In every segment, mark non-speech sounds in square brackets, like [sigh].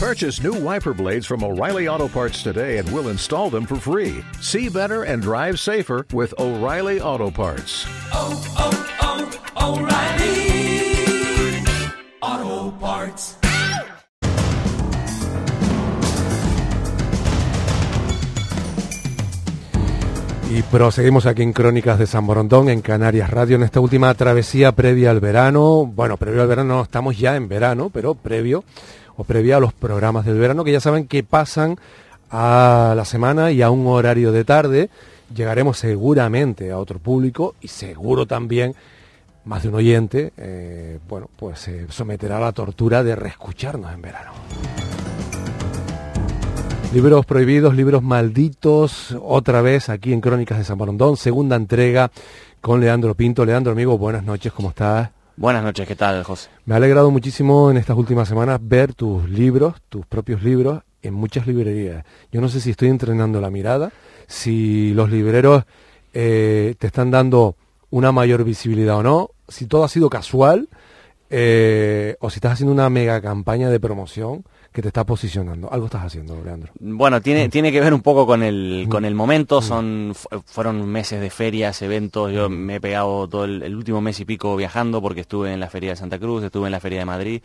Purchase new wiper blades from O'Reilly Auto Parts today and we'll install them for free. See better and drive safer with O'Reilly Auto Parts. oh, oh, oh O'Reilly Auto Parts. Y proseguimos aquí en Crónicas de San Borondón, en Canarias Radio, en esta última travesía previa al verano. Bueno, previo al verano no estamos ya en verano, pero previo o previa a los programas del verano que ya saben que pasan a la semana y a un horario de tarde. Llegaremos seguramente a otro público y seguro también más de un oyente, eh, bueno, pues se someterá a la tortura de reescucharnos en verano. Libros prohibidos, libros malditos, otra vez aquí en Crónicas de San Borondón, segunda entrega con Leandro Pinto. Leandro, amigo, buenas noches, ¿cómo estás? Buenas noches, ¿qué tal, José? Me ha alegrado muchísimo en estas últimas semanas ver tus libros, tus propios libros, en muchas librerías. Yo no sé si estoy entrenando la mirada, si los libreros eh, te están dando una mayor visibilidad o no, si todo ha sido casual, eh, o si estás haciendo una mega campaña de promoción que te está posicionando. Algo estás haciendo, Leandro. Bueno, tiene, tiene que ver un poco con el, con el momento, son, fu- fueron meses de ferias, eventos, yo me he pegado todo el, el último mes y pico viajando porque estuve en la Feria de Santa Cruz, estuve en la Feria de Madrid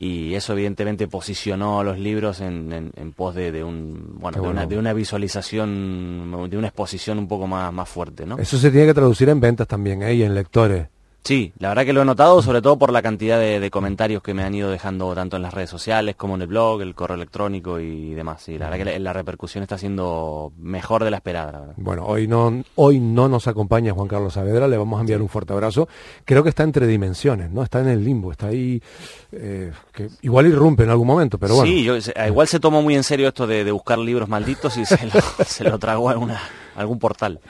y eso evidentemente posicionó los libros en, en- en pos de, de un, bueno, Qué de, una, bueno. de una visualización, de una exposición un poco más, más fuerte, ¿no? Eso se tiene que traducir en ventas también, ¿eh? y en lectores. Sí, la verdad que lo he notado, sobre todo por la cantidad de, de comentarios que me han ido dejando tanto en las redes sociales como en el blog, el correo electrónico y demás. Sí, la verdad que la, la repercusión está siendo mejor de la esperada, la. Bueno, hoy no, hoy no nos acompaña Juan Carlos Saavedra, le vamos a enviar un fuerte abrazo. Creo que está entre dimensiones, ¿no? Está en el limbo, está ahí, eh, que igual irrumpe en algún momento, pero bueno. Sí, yo, igual se tomó muy en serio esto de, de buscar libros malditos y se lo, [laughs] se lo tragó a una, algún portal.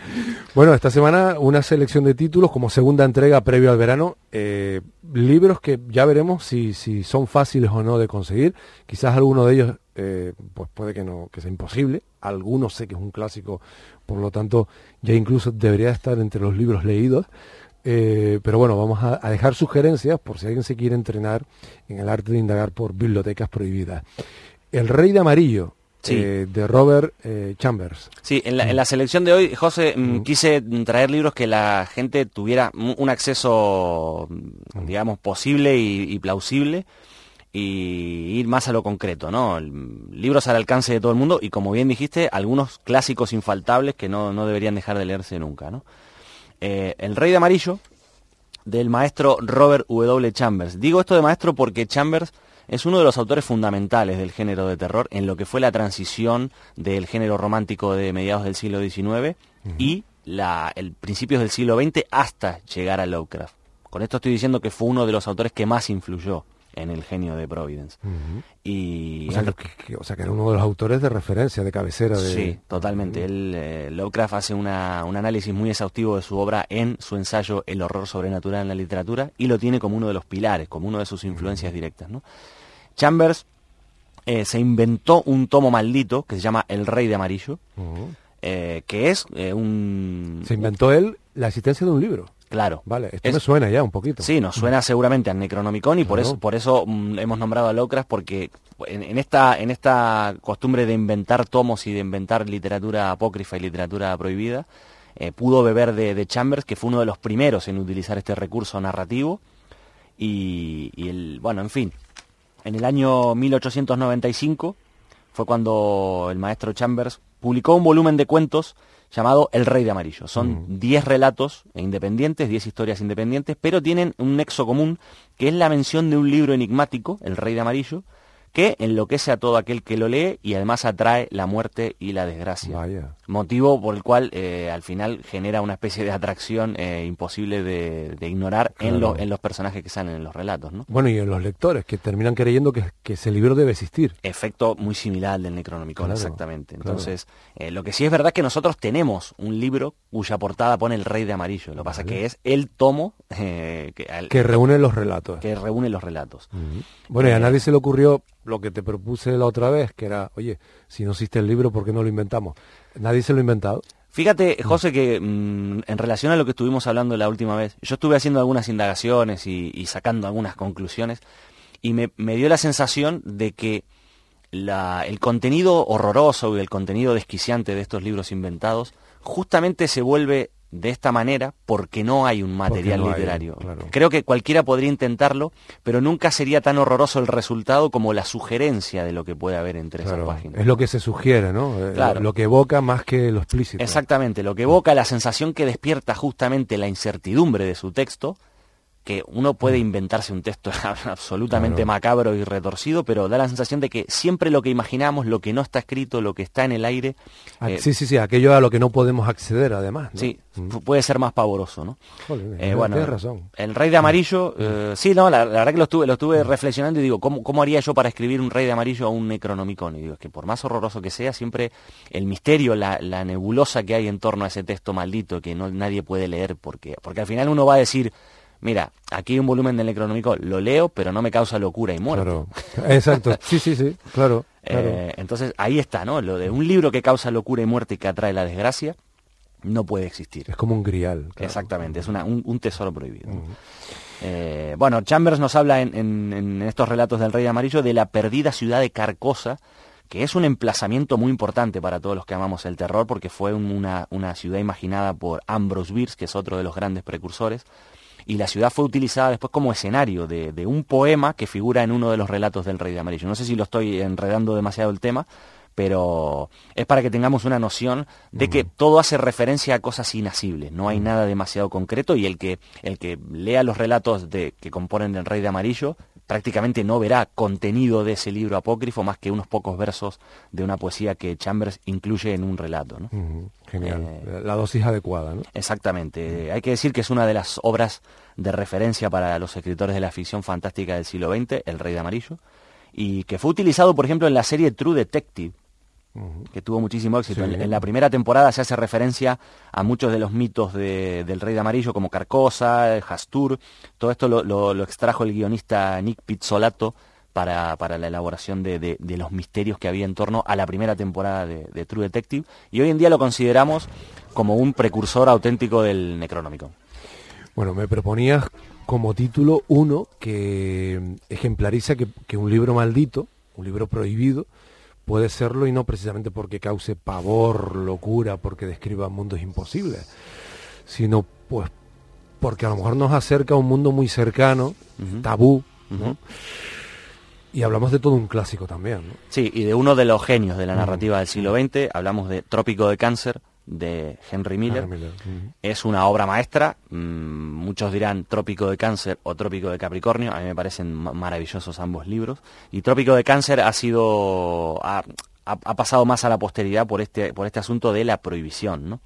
Bueno, esta semana una selección de títulos como segunda entrega previo al verano, eh, libros que ya veremos si, si son fáciles o no de conseguir. Quizás alguno de ellos, eh, pues puede que no, que sea imposible. Algunos sé que es un clásico, por lo tanto ya incluso debería estar entre los libros leídos. Eh, pero bueno, vamos a, a dejar sugerencias por si alguien se quiere entrenar en el arte de indagar por bibliotecas prohibidas. El Rey de Amarillo, Sí. eh, de Robert eh, Chambers. Sí, en la, en la selección de hoy, José, mm, quise mm, traer libros que la gente tuviera un acceso, mm, digamos, posible y, y plausible y ir más a lo concreto, ¿no? Libros al alcance de todo el mundo y, como bien dijiste, algunos clásicos infaltables que no, no deberían dejar de leerse nunca, ¿no? Eh, el Rey de Amarillo, del maestro Robert W. Chambers. Digo esto de maestro porque Chambers es uno de los autores fundamentales del género de terror en lo que fue la transición del género romántico de mediados del siglo XIX y la, el principios del siglo XX hasta llegar a Lovecraft. Con esto estoy diciendo que fue uno de los autores que más influyó en el genio de Providence. Y O sea, que, que- o sea, que era uno de los autores de referencia, de cabecera. De... Sí, totalmente. Él, eh, Lovecraft hace una- un análisis muy exhaustivo de su obra en su ensayo El horror sobrenatural en la literatura y lo tiene como uno de los pilares, como uno de sus influencias directas. ¿no? Chambers eh, se inventó un tomo maldito que se llama El Rey de Amarillo, eh, que es un... Se inventó él la existencia de un libro. Claro. Vale, esto Es- me suena ya un poquito. Sí, nos suena seguramente al Necronomicon y por eso, por eso mm, hemos nombrado a Lovecraft porque en, en esta, en esta costumbre de inventar tomos y de inventar literatura apócrifa y literatura prohibida, eh, pudo beber de, de Chambers, que fue uno de los primeros en utilizar este recurso narrativo. Y, y el, bueno, en fin, en el año 1895 fue cuando el maestro Chambers publicó un volumen de cuentos llamado El Rey de Amarillo. Son 10 relatos independientes, 10 historias independientes, pero tienen un nexo común, que es la mención de un libro enigmático, El Rey de Amarillo, que enloquece a todo aquel que lo lee y además atrae la muerte y la desgracia. Vaya. Motivo por el cual eh, al final genera una especie de atracción eh, imposible de, de ignorar en, lo- en los personajes que salen en los relatos. ¿no? Bueno, y en los lectores, que terminan creyendo que, que ese libro debe existir. Efecto muy similar al del Necronomicon, Claro, exactamente. claro. Entonces, eh, lo que sí es verdad que nosotros tenemos un libro cuya portada pone el Rey de Amarillo. Lo que pasa que es el tomo que, al- Que reúnen los relatos. que reúne los relatos. Bueno, y a nadie se le ocurrió lo que te propuse la otra vez, que era, oye, si no existe el libro, ¿por qué no lo inventamos? Nadie se lo ha inventado. Fíjate, José, que mm, en relación a lo que estuvimos hablando la última vez, yo estuve haciendo algunas indagaciones y, y sacando algunas conclusiones y me, me dio la sensación de que la- el contenido horroroso y el contenido desquiciante de estos libros inventados justamente se vuelve de esta manera porque no hay un material no hay, literario. claro. Creo que cualquiera podría intentarlo, pero nunca sería tan horroroso el resultado como la sugerencia de lo que puede haber entre Claro, esas páginas. es lo que se sugiere, ¿no? Eh, Claro. Lo que evoca más que lo explícito. Exactamente, lo que evoca la sensación que despierta justamente la incertidumbre de su texto, que uno puede inventarse un texto [laughs] absolutamente Claro. macabro y retorcido, pero da la sensación de que siempre lo que imaginamos, lo que no está escrito, lo que está en el aire, Ah, eh, sí, sí, sí, aquello a lo que no podemos acceder además. ¿no? sí, Mm. pu- puede ser más pavoroso, ¿no? Joder, Eh, bueno, tienes razón. El Rey de Amarillo, eh, sí, no, la, la verdad que lo estuve, lo estuve reflexionando y digo, ¿cómo, ¿cómo haría yo para escribir un Rey de Amarillo a un Necronomicon? Y digo, es que por más horroroso que sea, siempre el misterio, la, la nebulosa que hay en torno a ese texto maldito que no, nadie puede leer, porque, porque al final uno va a decir, mira, aquí hay un volumen del Necronomicon, lo leo, pero no me causa locura y muerte. Claro. Exacto. Sí, sí, sí, claro. claro. Eh, entonces ahí está, ¿no? Lo de un libro que causa locura y muerte y que atrae la desgracia, no puede existir. es como un grial. claro. Exactamente, es una- un, un tesoro prohibido. Eh, bueno, Chambers nos habla en, en- en estos relatos del Rey Amarillo de la perdida ciudad de Carcosa, que es un emplazamiento muy importante para todos los que amamos el terror, porque fue un- una, una ciudad imaginada por Ambrose Bierce, que es otro de los grandes precursores, y la ciudad fue utilizada después como escenario de, de un poema que figura en uno de los relatos del Rey de Amarillo. No sé si lo estoy enredando demasiado el tema, pero es para que tengamos una noción de que todo hace referencia a cosas inasibles, no hay nada demasiado concreto y el que, el que lea los relatos de, que componen el Rey de Amarillo prácticamente no verá contenido de ese libro apócrifo más que unos pocos versos de una poesía que Chambers incluye en un relato. ¿no? Genial. Eh, La- La dosis adecuada, ¿no? Exactamente. Hay que decir que es una de las obras de referencia para los escritores de la ficción fantástica del siglo XX, El Rey de Amarillo, y que fue utilizado, por ejemplo, en la serie True Detective, que tuvo muchísimo éxito. Sí. En, en la primera temporada se hace referencia a muchos de los mitos de- del Rey de Amarillo, como Carcosa, Hastur. Todo esto lo, lo- lo extrajo el guionista Nick Pizzolato para, para la elaboración de, de- de los misterios que había en torno a la primera temporada de, de True Detective. Y hoy en día lo consideramos como un precursor auténtico del Necronómico. Bueno, me proponías como título uno que ejemplariza que, que un libro maldito, un libro prohibido, puede serlo y no precisamente porque cause pavor, locura, porque describa mundos imposibles, sino pues porque a lo mejor nos acerca a un mundo muy cercano, tabú. Y hablamos de todo un clásico también, ¿no? Sí, y de uno de los genios de la narrativa del siglo XX, hablamos de Trópico de Cáncer, de Henry Miller. Es una obra maestra, mm, muchos dirán Trópico de Cáncer o Trópico de Capricornio, a mí me parecen ma- maravillosos ambos libros. Y Trópico de Cáncer ha sido, ha, ha- ha pasado más a la posteridad por este, por este asunto de la prohibición, ¿no?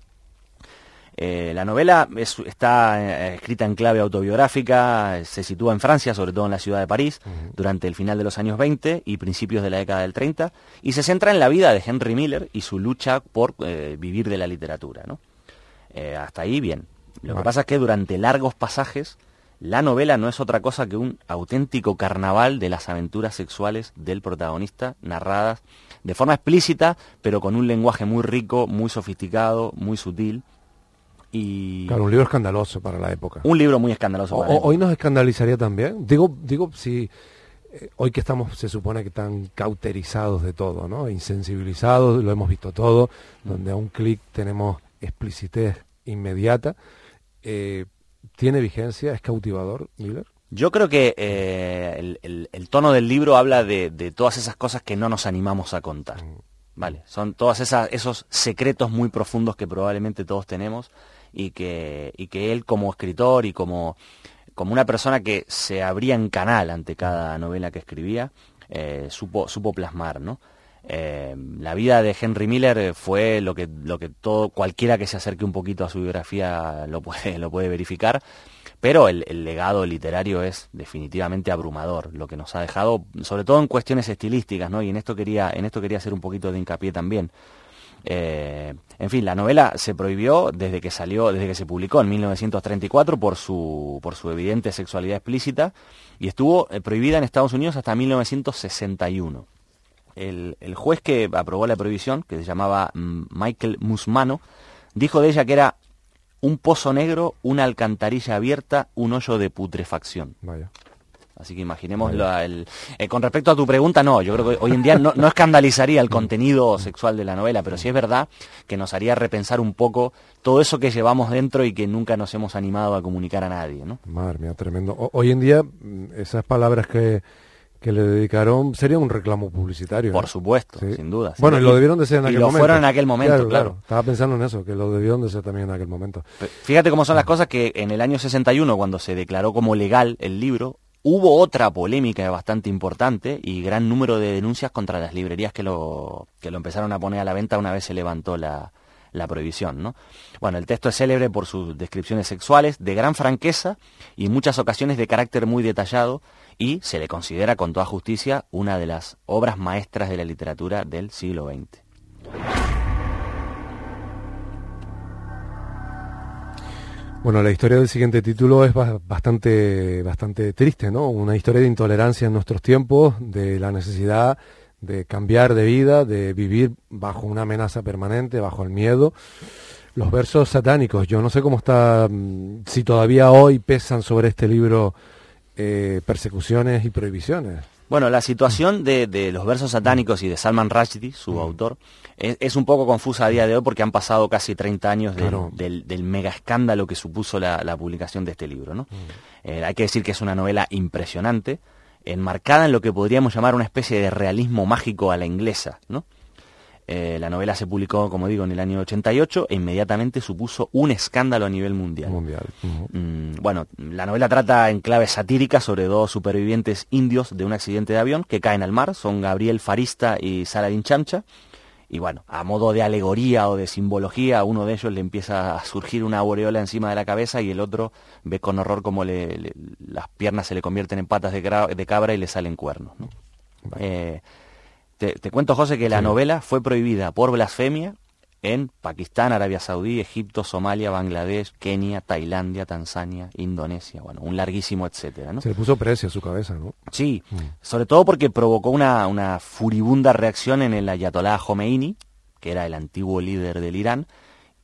Eh, la novela es- está eh, escrita en clave autobiográfica, se sitúa en Francia, sobre todo en la ciudad de París, durante el final de los años 20 y principios de la década del 30, y se centra en la vida de Henry Miller y su lucha por eh, vivir de la literatura. ¿no? Eh, hasta ahí bien. Lo que pasa es que durante largos pasajes, la novela no es otra cosa que un auténtico carnaval de las aventuras sexuales del protagonista, narradas de forma explícita, pero con un lenguaje muy rico, muy sofisticado, muy sutil. Y Claro, un libro escandaloso para la época. un libro muy escandaloso. Para o- hoy nos escandalizaría también. Digo, digo, si eh, hoy que estamos, se supone que están cauterizados de todo, ¿no? Insensibilizados, lo hemos visto todo, donde a un clic tenemos explicitez inmediata. eh, ¿Tiene vigencia? ¿Es cautivador, Miller? Yo creo que eh, el, el- el tono del libro habla de, de todas esas cosas que no nos animamos a contar. Vale, son todos esos secretos muy profundos que probablemente todos tenemos y que, y que él como escritor y como, como una persona que se abría en canal ante cada novela que escribía, eh, supo, supo plasmar, ¿no? Eh, la vida de Henry Miller eh, fue lo que, lo que todo, cualquiera que se acerque un poquito a su biografía lo puede, [laughs] lo puede verificar, pero el, el legado literario es definitivamente abrumador, lo que nos ha dejado, sobre todo en cuestiones estilísticas, ¿no? Y en esto quería, en esto quería hacer un poquito de hincapié también. Eh, en fin, la novela se prohibió desde que salió, desde que se publicó en 1934 por su, por su evidente sexualidad explícita y estuvo eh, prohibida en Estados Unidos hasta 1961. El, el juez que aprobó la prohibición, que se llamaba mm, Michael Musmano, dijo de ella que era un pozo negro, una alcantarilla abierta, un hoyo de putrefacción. Así que imaginemos la- el- eh, con respecto a tu pregunta, no, yo creo que hoy en día no, no escandalizaría el contenido sexual de la novela, pero sí es verdad que nos haría repensar un poco todo eso que llevamos dentro y que nunca nos hemos animado a comunicar a nadie, ¿no? Madre mía, tremendo. O- hoy en día, mm, esas palabras que, que le dedicaron sería un reclamo publicitario. Por ¿eh? supuesto, Sí. sin duda. Bueno, y lo debieron de ser en y aquel lo momento. fueron en aquel momento, claro. Estaba pensando en eso, que lo debieron de ser también en aquel momento. Fíjate cómo son las cosas que en el año 61, cuando se declaró como legal el libro, hubo otra polémica bastante importante y gran número de denuncias contra las librerías que lo, que lo empezaron a poner a la venta una vez se levantó la, la prohibición. ¿no? Bueno, el texto es célebre por sus descripciones sexuales, de gran franqueza y en muchas ocasiones de carácter muy detallado y se le considera con toda justicia una de las obras maestras de la literatura del siglo XX. Bueno, la historia del siguiente título es ba- bastante, bastante triste, ¿no? Una historia de intolerancia en nuestros tiempos, de la necesidad de cambiar de vida, de vivir bajo una amenaza permanente, bajo el miedo. Los versos satánicos, yo no sé cómo está, mm, si todavía hoy pesan sobre este libro eh, persecuciones y prohibiciones. Bueno, la situación de, de los versos satánicos y de Salman Rushdie, su autor, es, es un poco confusa a día de hoy porque han pasado casi 30 años del, Claro. del- del mega escándalo que supuso la, la publicación de este libro. ¿no? Eh, hay que decir que es una novela impresionante, enmarcada en lo que podríamos llamar una especie de realismo mágico a la inglesa. ¿no? Eh, la novela se publicó, como digo, en el año 88 e inmediatamente supuso un escándalo a nivel mundial. Mm, bueno, la novela trata en clave satírica sobre dos supervivientes indios de un accidente de avión que caen al mar, son Gabriel Farista y Saladin Chamcha. Y bueno, a modo de alegoría o de simbología, a uno de ellos le empieza a surgir una aureola encima de la cabeza y el otro ve con horror cómo le- le- las piernas se le convierten en patas de cabra y le salen cuernos. ¿no? Eh, te, te cuento, José, que la novela fue prohibida por blasfemia en Pakistán, Arabia Saudí, Egipto, Somalia, Bangladesh, Kenia, Tailandia, Tanzania, Indonesia, bueno, un larguísimo etcétera, ¿no? Se le puso precio a su cabeza, ¿no? Sí, sobre todo porque provocó una, una furibunda reacción en el ayatolá Khomeini, que era el antiguo líder del Irán,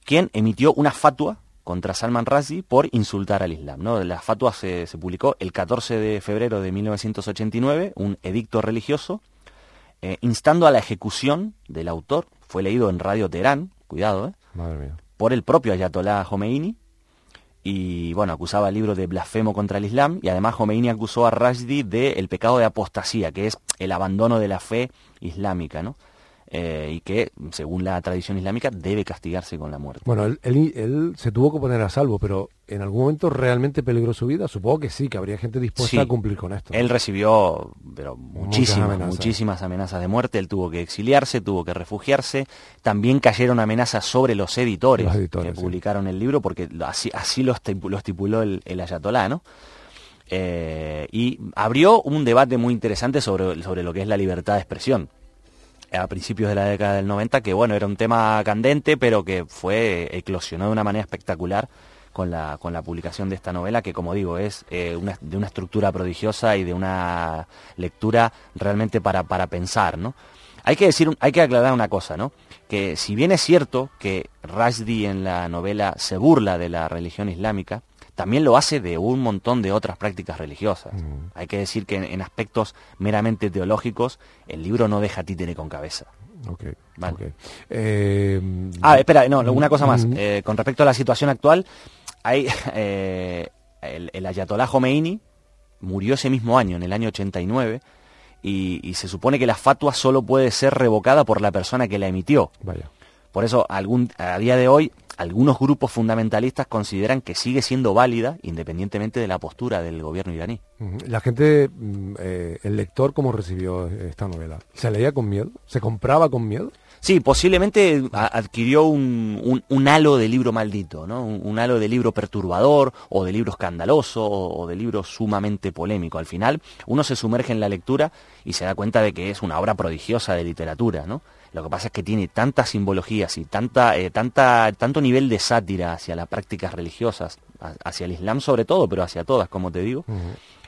quien emitió una fatua contra Salman Rushdie por insultar al Islam. ¿no? La fatua se, se publicó el 14 de febrero de 1989, un edicto religioso, eh, instando a la ejecución del autor. Fue leído en Radio Teherán, cuidado, ¿eh? Madre mía. por el propio Ayatollah Khomeini y bueno, acusaba al libro de blasfemo contra el Islam y además Khomeini acusó a Rushdie de el pecado de apostasía, que es el abandono de la fe islámica, ¿no? Eh, y que, según la tradición islámica, debe castigarse con la muerte. Bueno, él, él- él se tuvo que poner a salvo, pero ¿en algún momento realmente peligró su vida? Supongo que sí, que habría gente dispuesta Sí. a cumplir con esto. Él recibió pero muchísimas, amenazas. muchísimas amenazas de muerte, él tuvo que exiliarse, tuvo que refugiarse, también cayeron amenazas sobre los editores, Los editores, que sí. publicaron el libro, porque así, así lo, estipu- lo estipuló el, el ayatolá, ¿no? Eh, y abrió un debate muy interesante sobre, sobre lo que es la libertad de expresión a principios de la década del 90, que bueno, era un tema candente, pero que fue eclosionó de una manera espectacular con la, con la publicación de esta novela, que como digo, es eh, una- de una estructura prodigiosa y de una lectura realmente para, para pensar, ¿no? Hay que decir, hay que aclarar una cosa, ¿no? Que si bien es cierto que Rushdie en la novela se burla de la religión islámica, también lo hace de un montón de otras prácticas religiosas. Hay que decir que en, en aspectos meramente teológicos, el libro no deja títere con cabeza. Ok, Vale. ok. Eh, Ah, espera, no, una cosa más. Mm. Eh, con respecto a la situación actual, hay [laughs] eh, el, el ayatolá Khomeini murió ese mismo año, en el año 89, y, y se supone que la fatua solo puede ser revocada por la persona que la emitió. Vaya. Por eso, algún, a día de hoy, algunos grupos fundamentalistas consideran que sigue siendo válida independientemente de la postura del gobierno iraní. La gente, mm, eh, el lector, ¿cómo recibió esta novela? ¿Se leía con miedo? ¿Se compraba con miedo? Sí, posiblemente adquirió un, un- un halo de libro maldito, ¿no? Un, un halo de libro perturbador, o de libro escandaloso, o, o de libro sumamente polémico. Al final, uno se sumerge en la lectura y se da cuenta de que es una obra prodigiosa de literatura, ¿no? Lo que pasa es que tiene tantas simbologías y tanta, eh, tanta, tanto nivel de sátira hacia las prácticas religiosas, hacia el Islam sobre todo, pero hacia todas, como te digo,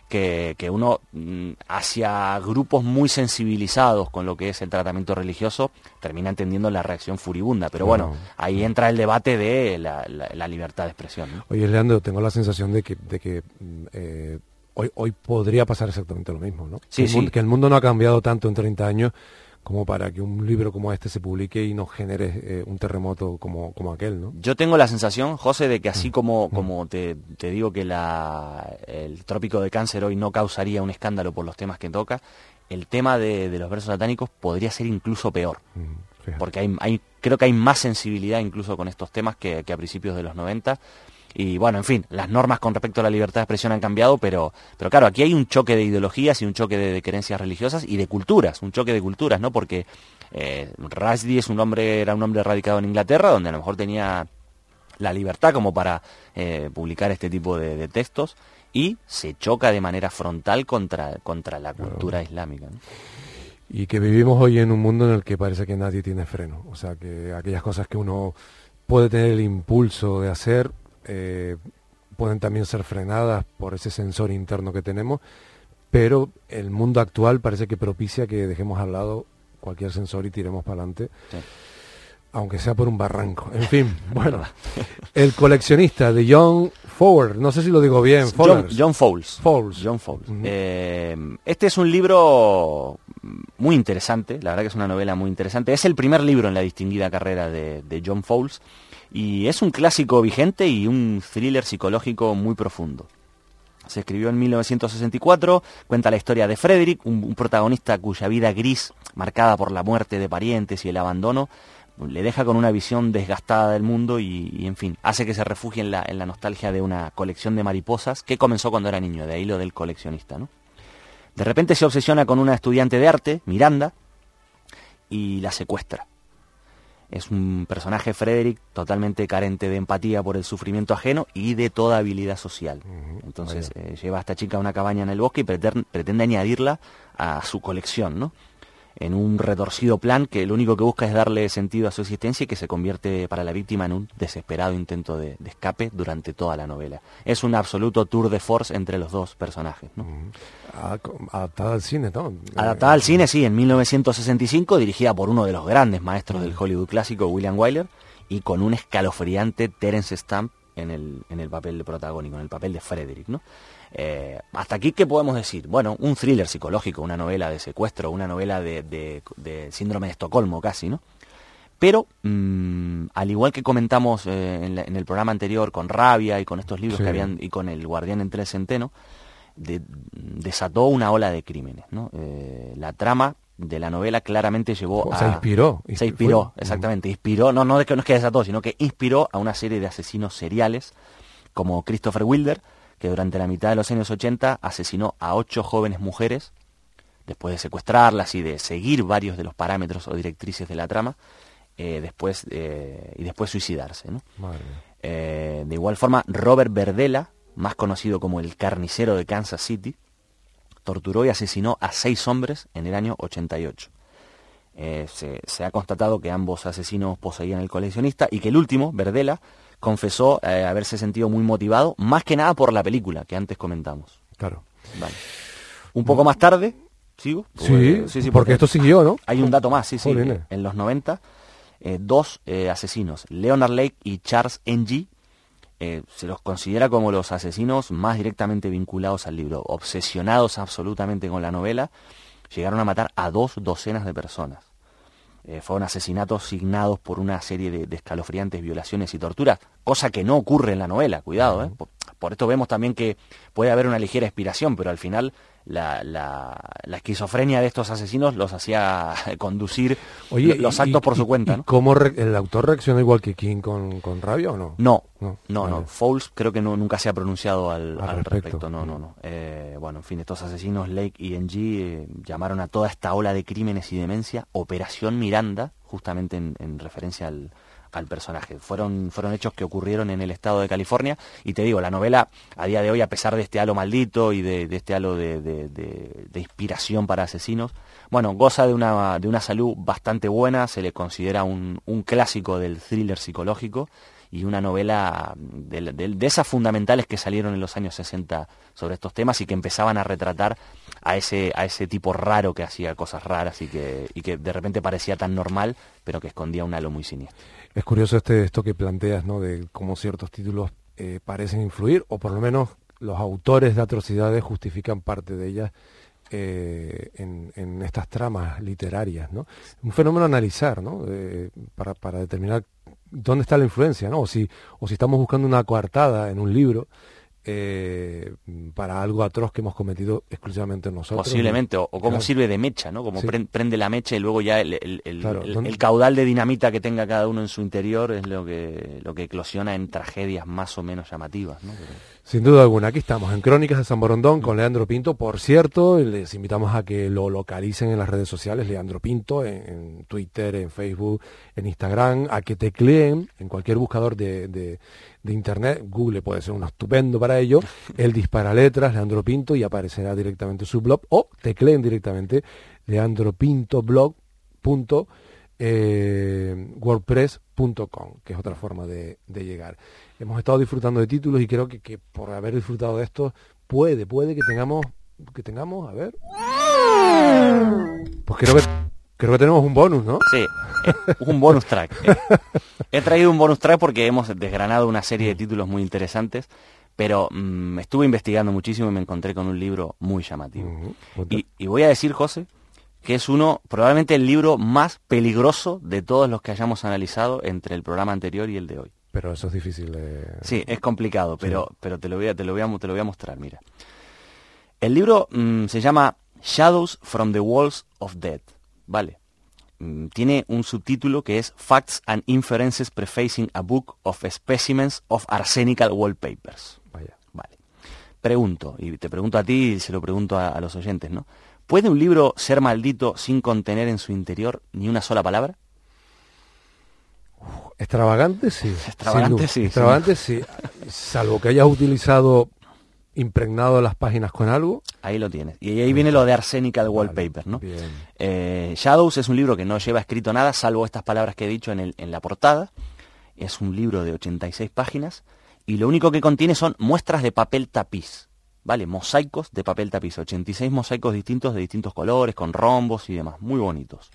que, que uno mm, hacia grupos muy sensibilizados con lo que es el tratamiento religioso termina entendiendo la reacción furibunda. Pero bueno, ahí entra el debate de la, la- la libertad de expresión. ¿no? Oye, Leandro, tengo la sensación de que, de que mm, eh, hoy, hoy podría pasar exactamente lo mismo, ¿no? Sí, que, el sí. que el mundo no ha cambiado tanto en 30 años como para que un libro como este se publique y nos genere eh, un terremoto como, como aquel, ¿no? Yo tengo la sensación, José, de que así como, como te, te digo que la, el trópico de cáncer hoy no causaría un escándalo por los temas que toca, el tema de, de los versos satánicos podría ser incluso peor. Mm, fíjate. Porque hay, hay- creo que hay más sensibilidad incluso con estos temas que, que a principios de los 90. Y bueno, en fin, las normas con respecto a la libertad de expresión han cambiado, pero, pero claro, aquí hay un choque de ideologías y un choque de, de creencias religiosas y de culturas, un choque de culturas, ¿no? Porque eh, es un hombre, era un hombre radicado en Inglaterra, donde a lo mejor tenía la libertad como para eh, publicar este tipo de, de textos y se choca de manera frontal contra, contra la cultura islámica. ¿no? Y que vivimos hoy en un mundo en el que parece que nadie tiene freno. O sea, que aquellas cosas que uno puede tener el impulso de hacer eh, pueden también ser frenadas por ese sensor interno que tenemos, pero el mundo actual parece que propicia que dejemos al lado cualquier sensor y tiremos para adelante, Sí. aunque sea por un barranco. En fin, [laughs] bueno, [laughs] el coleccionista de John Fowler, no sé si lo digo bien, John, Fowler. John Fowles. Fowles. John Fowles. Eh, este es un libro muy interesante, la verdad que es una novela muy interesante. Es el primer libro en la distinguida carrera de, de John Fowles y es un clásico vigente y un thriller psicológico muy profundo. Se escribió en 1964, cuenta la historia de Frederick, un, protagonista cuya vida gris, marcada por la muerte de parientes y el abandono, le deja con una visión desgastada del mundo y, y, en fin, hace que se refugie en la, en la nostalgia de una colección de mariposas que comenzó cuando era niño, de ahí lo del coleccionista, ¿no? De repente se obsesiona con una estudiante de arte, Miranda, y la secuestra. Es un personaje, Frederick, totalmente carente de empatía por el sufrimiento ajeno y de toda habilidad social. Entonces eh, lleva a esta chica a una cabaña en el bosque y pretende, pretende añadirla a su colección, ¿no? En un retorcido plan que lo único que busca es darle sentido a su existencia y que se convierte para la víctima en un desesperado intento de, de escape durante toda la novela. Es un absoluto tour de force entre los dos personajes, ¿no? Ah, Adaptada al cine, ¿no? Adaptada al cine, sí, en 1965, dirigida por uno de los grandes maestros del Hollywood clásico, William Wyler, y con un escalofriante Terence Stamp en el, en el papel de protagónico, en el papel de Frederick, ¿no? Eh, hasta aquí, ¿qué podemos decir? Bueno, un thriller psicológico, una novela de secuestro, una novela de, de- de síndrome de Estocolmo casi, ¿no? Pero, mm, al igual que comentamos eh, en, la- en el programa anterior con Rabia y con estos libros Sí. que habían, y con El Guardián entre el Centeno, de- desató una ola de crímenes. ¿no? Eh, la trama de la novela claramente llevó a... sea, inspiró. Se inspiró, Fue- exactamente. Inspiró, no, no, es que, no es que desató, sino que inspiró a una serie de asesinos seriales como Christopher Wilder, que durante la mitad de los años 80 asesinó a ocho jóvenes mujeres, después de secuestrarlas y de seguir varios de los parámetros o directrices de la trama, eh, después, eh, y después suicidarse. Eh, de igual forma, Robert Verdela, más conocido como el carnicero de Kansas City, torturó y asesinó a seis hombres en el año 88. Eh, se, se ha constatado que ambos asesinos poseían el coleccionista y que el último, Verdela, confesó eh, haberse sentido muy motivado, más que nada por la película que antes comentamos. Claro. Vale. Un poco más tarde, ¿sigo? Sí, Eh, porque esto siguió, ¿no? hay un dato más, sí, sí. En los 90, eh, dos eh, asesinos, Leonard Lake y Charles Ng, eh, se los considera como los asesinos más directamente vinculados al libro, obsesionados absolutamente con la novela, llegaron a matar a dos docenas de personas. Eh, fueron asesinatos signados por una serie de, de escalofriantes violaciones y torturas, cosa que no ocurre en la novela, cuidado. ¿eh? Por, por esto vemos también que puede haber una ligera inspiración, pero al final la, la- la esquizofrenia de estos asesinos los hacía [laughs] conducir Oye, los y- actos por y- su cuenta. ¿Y ¿no? cómo re- el autor reaccionó igual que King con, con rabia o no? No, No, no, no. vale. Fowles creo que no, nunca se ha pronunciado al, Al al respecto. respecto. No, no, no. Eh, bueno, en fin, estos asesinos, Lake y NG, eh, llamaron a toda esta ola de crímenes y demencia Operación Miranda, justamente en, en referencia al, al personaje. Fueron, fueron hechos que ocurrieron en el estado de California y te digo, la novela a día de hoy, a pesar de este halo maldito y de, este halo de, inspiración para asesinos, bueno, goza de una, de una salud bastante buena, se le considera un, clásico del thriller psicológico y una novela de, de- de esas fundamentales que salieron en los años 60 sobre estos temas y que empezaban a retratar a ese, a ese tipo raro que hacía cosas raras y que, y que de repente parecía tan normal, pero que escondía un halo muy siniestro. Es curioso este esto que planteas, ¿no? De cómo ciertos títulos eh, parecen influir, o por lo menos los autores de atrocidades justifican parte de ellas eh, en, estas tramas literarias, ¿no? Un fenómeno analizar, ¿no? Eh, para, para determinar dónde está la influencia, ¿no? O si, o si estamos buscando una coartada en un libro, eh, para algo atroz que hemos cometido exclusivamente nosotros. Posiblemente, o, o cómo Claro. sirve de mecha, ¿no? Como Sí. prende la mecha y luego ya el, el- el- Claro, el- ¿dónde- el caudal de dinamita que tenga cada uno en su interior es lo que, lo que eclosiona en tragedias más o menos llamativas, ¿no? Pero- Sin duda alguna, aquí estamos en Crónicas de San Borondón con Leandro Pinto. Por cierto, les invitamos a que lo localicen en las redes sociales, Leandro Pinto, en, Twitter, en Facebook, en Instagram, a que tecleen en cualquier buscador de, de- Internet, Google puede ser un estupendo para ello, él dispara letras, Leandro Pinto, y aparecerá directamente su blog, o tecleen directamente leandropintoblog.com eh, wordpress.com, que es otra forma de, de llegar. Hemos estado disfrutando de títulos y creo que, que por haber disfrutado de esto, puede, puede que tengamos, que tengamos, a ver. Pues creo que creo que tenemos un bonus, ¿no? Sí, eh, un bonus track. eh. He traído un bonus track porque hemos desgranado una serie de títulos muy interesantes, pero mm, estuve investigando muchísimo y me encontré con un libro muy llamativo. Y voy a decir, José, que es uno, probablemente el libro más peligroso de todos los que hayamos analizado entre el programa anterior y el de hoy. Pero eso es difícil de... Sí, es complicado, pero, pero te, lo voy a, te, lo voy a, te lo voy a mostrar, mira. El libro mm, se llama Shadows from the Walls of Death, ¿vale? Mm, tiene un subtítulo que es Facts and Inferences Prefacing a Book of Specimens of Arsenical Wallpapers. Vaya. Vale. Pregunto, y te pregunto a ti y se lo pregunto a, a los oyentes, ¿no? ¿Puede un libro ser maldito sin contener en su interior ni una sola palabra? Extravagante, sí. [laughs] Extravagante, sí, Extravagante, sí. Salvo que hayas utilizado impregnado las páginas con algo. Ahí lo tienes. Y ahí viene lo de Arsenical Wallpaper, ¿no? Eh, Shadows es un libro que no lleva escrito nada, salvo estas palabras que he dicho en, el- en la portada. Es un libro de 86 páginas y lo único que contiene son muestras de papel tapiz, ¿vale? Mosaicos de papel tapiz, 86 mosaicos distintos de distintos colores, con rombos y demás, muy bonitos.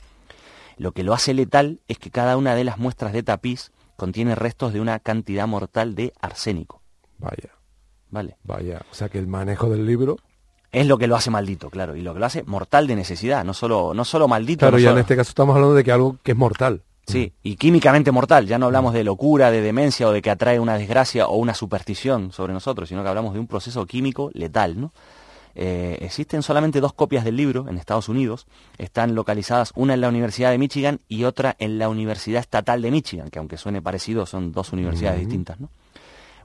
Lo que lo hace letal es que cada una de las muestras de tapiz contiene restos de una cantidad mortal de arsénico, Vaya, ¿vale? vaya. O sea que el manejo del libro... Es lo que lo hace maldito, claro, y lo que lo hace mortal de necesidad, no solo, no solo maldito. Claro, no ya en este caso estamos hablando de que algo que es mortal. Sí, y químicamente mortal. Ya no hablamos de locura, de demencia o de que atrae una desgracia o una superstición sobre nosotros, sino que hablamos de un proceso químico letal, ¿no? Eh, existen solamente dos copias del libro en Estados Unidos. Están localizadas una en la Universidad de Michigan y otra en la Universidad Estatal de Michigan, que aunque suene parecido, son dos universidades distintas, ¿no?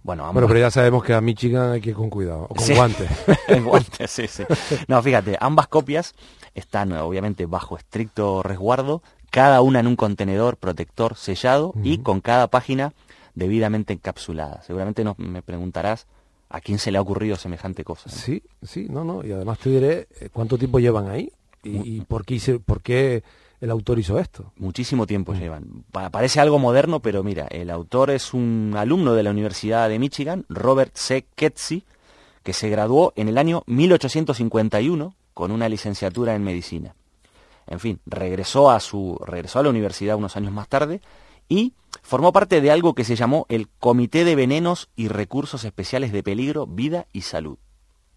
Bueno, pero ya sabemos que a Michigan hay que ir con cuidado, o con Sí. guantes. [laughs] En guantes, sí, sí. No, fíjate, ambas copias están obviamente bajo estricto resguardo, cada una en un contenedor protector sellado y con cada página debidamente encapsulada. Seguramente no, me preguntarás a quién se le ha ocurrido semejante cosa. ¿no? Sí, sí, no, no. Y además te diré eh, cuánto tiempo llevan ahí y, y por, qué hice- por qué el autor hizo esto. Muchísimo tiempo llevan. Pa- parece algo moderno, pero mira, el autor es un alumno de la Universidad de Michigan, Robert C. Ketzi, que se graduó en el año 1851 con una licenciatura en medicina. En fin, regresó a su regresó a la universidad unos años más tarde y formó parte de algo que se llamó el Comité de Venenos y Recursos Especiales de Peligro, Vida y Salud.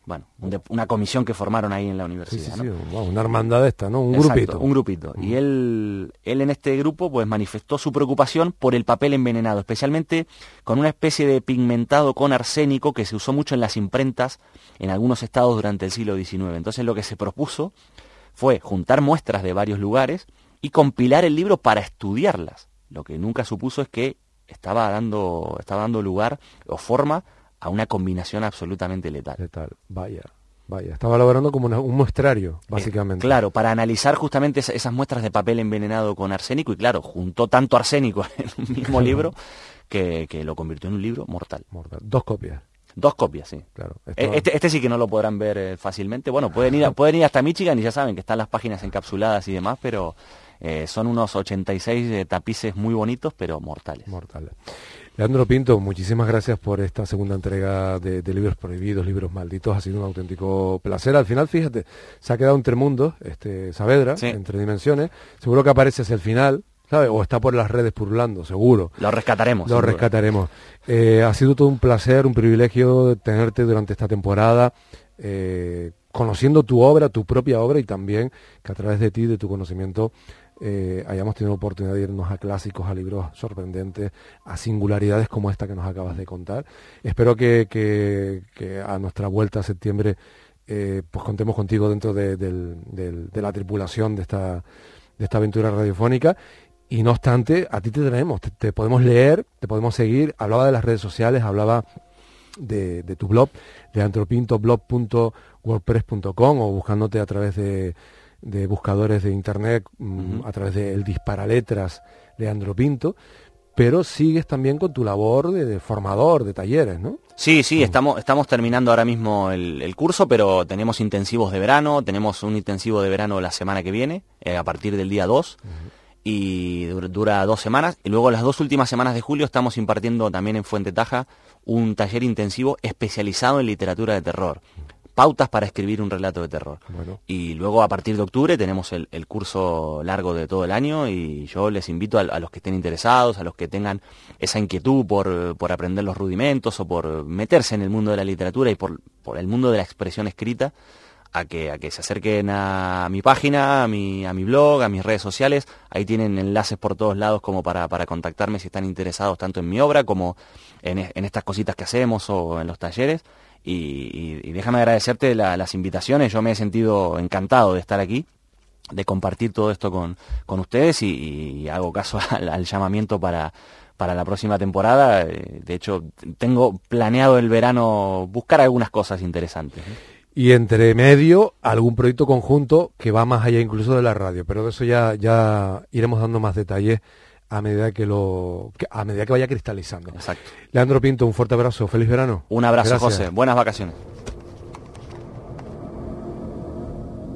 Bueno, una comisión que formaron ahí en la Sí, universidad. sí, ¿no? sí, wow, una hermandad esta, ¿no? Un Exacto, grupito. Un grupito. Y él, él en este grupo pues manifestó su preocupación por el papel envenenado, especialmente con una especie de pigmentado con arsénico que se usó mucho en las imprentas en algunos estados durante el siglo XIX. Entonces lo que se propuso fue juntar muestras de varios lugares y compilar el libro para estudiarlas. Lo que nunca supuso es que estaba dando, estaba dando lugar o forma a una combinación absolutamente letal. Letal. Vaya, vaya. Estaba elaborando como una- un muestrario, básicamente. Eh, claro, para analizar justamente esa- esas muestras de papel envenenado con arsénico y claro, juntó tanto arsénico [laughs] en un mismo [laughs] libro que, que lo convirtió en un libro mortal. Mortal. Dos copias, Dos copias, sí. claro. Eh, Estaba- Este, este sí que no lo podrán ver eh, fácilmente. Bueno, pueden ir, a- [laughs] pueden ir hasta Michigan y ya saben que están las páginas encapsuladas y demás, pero eh, son unos 86 eh, tapices muy bonitos, pero mortales. Mortal. Leandro Pinto, muchísimas gracias por esta segunda entrega de, de Libros Prohibidos, Libros Malditos. Ha sido un auténtico placer. Al final, fíjate, se ha quedado entre mundos, este Saavedra, Sí. entre dimensiones. Seguro que aparece hacia el final, ¿sabes? O está por las redes purlando, seguro. Lo rescataremos. Lo rescataremos. Eh, ha sido todo un placer, un privilegio tenerte durante esta temporada, eh, conociendo tu obra, tu propia obra y también que a través de ti, de tu conocimiento, eh, hayamos tenido oportunidad de irnos a clásicos, a libros sorprendentes, a singularidades como esta que nos acabas de contar. Espero que, que a nuestra vuelta a septiembre pues contemos contigo dentro de, de la tripulación de esta, de esta aventura radiofónica y no obstante, a ti te tenemos, te, podemos leer, te podemos seguir. Hablaba de las redes sociales, hablaba de, tu blog, de antropintoblog.wordpress.com o buscándote a través de, buscadores de internet, mm, a través de el disparaletras Leandro Pinto, pero sigues también con tu labor de, formador, de talleres, ¿no? Sí, sí, estamos, estamos terminando ahora mismo el, curso, pero tenemos intensivos de verano, tenemos un intensivo de verano la semana que viene, eh, a partir del día 2 y dura dos semanas. Y luego las dos últimas semanas de julio estamos impartiendo también en Fuente Taja un taller intensivo especializado en literatura de terror. Pautas para escribir un relato de terror. Y luego a partir de octubre tenemos el, curso largo de todo el año y yo les invito a, los que estén interesados, a los que tengan esa inquietud por, por, aprender los rudimentos o por meterse en el mundo de la literatura y por, por el mundo de la expresión escrita, a que, a que se acerquen a mi página, a mi, a mi blog, a mis redes sociales. Ahí tienen enlaces por todos lados como para, para contactarme si están interesados tanto en mi obra como en, en estas cositas que hacemos o en los talleres. Y, déjame agradecerte las invitaciones. Yo me he sentido encantado de estar aquí, de compartir todo esto con, con ustedes y, hago caso [laughs] al, llamamiento para, para la próxima temporada. De hecho, tengo planeado el verano buscar algunas cosas interesantes. ¿eh? Y entre medio algún proyecto conjunto que va más allá incluso de la radio, pero de eso ya, ya iremos dando más detalles a medida que lo a medida que vaya cristalizando. Exacto. Leandro Pinto, un fuerte abrazo, feliz verano. Un abrazo, José, buenas vacaciones.